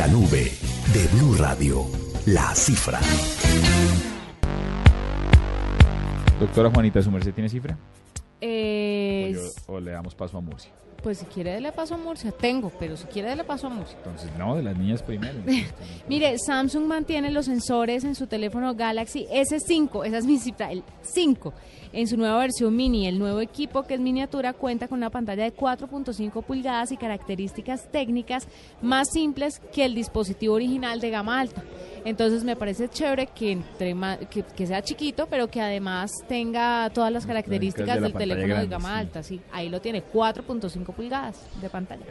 la nube de Blue Radio, la cifra. Doctora Juanita, ¿su merced tiene cifra? Eh, O, yo- o le damos paso a Murcia. pues si quiere darle paso a Murcia, tengo, pero si quiere darle paso a Murcia. Entonces, no, de las niñas primero. Mire, Samsung mantiene los sensores en su teléfono Galaxy S5, esa es mi cifra, el 5. En su nueva versión mini, el nuevo equipo que es miniatura cuenta con una pantalla de 4.5 pulgadas y características técnicas más simples que el dispositivo original de gama alta. Entonces me parece chévere que, entre ma- que, que sea chiquito, pero que además tenga todas las características de del teléfono de gama sí. alta. Sí, ahí lo tiene, 4.5 pulgadas de pantalla.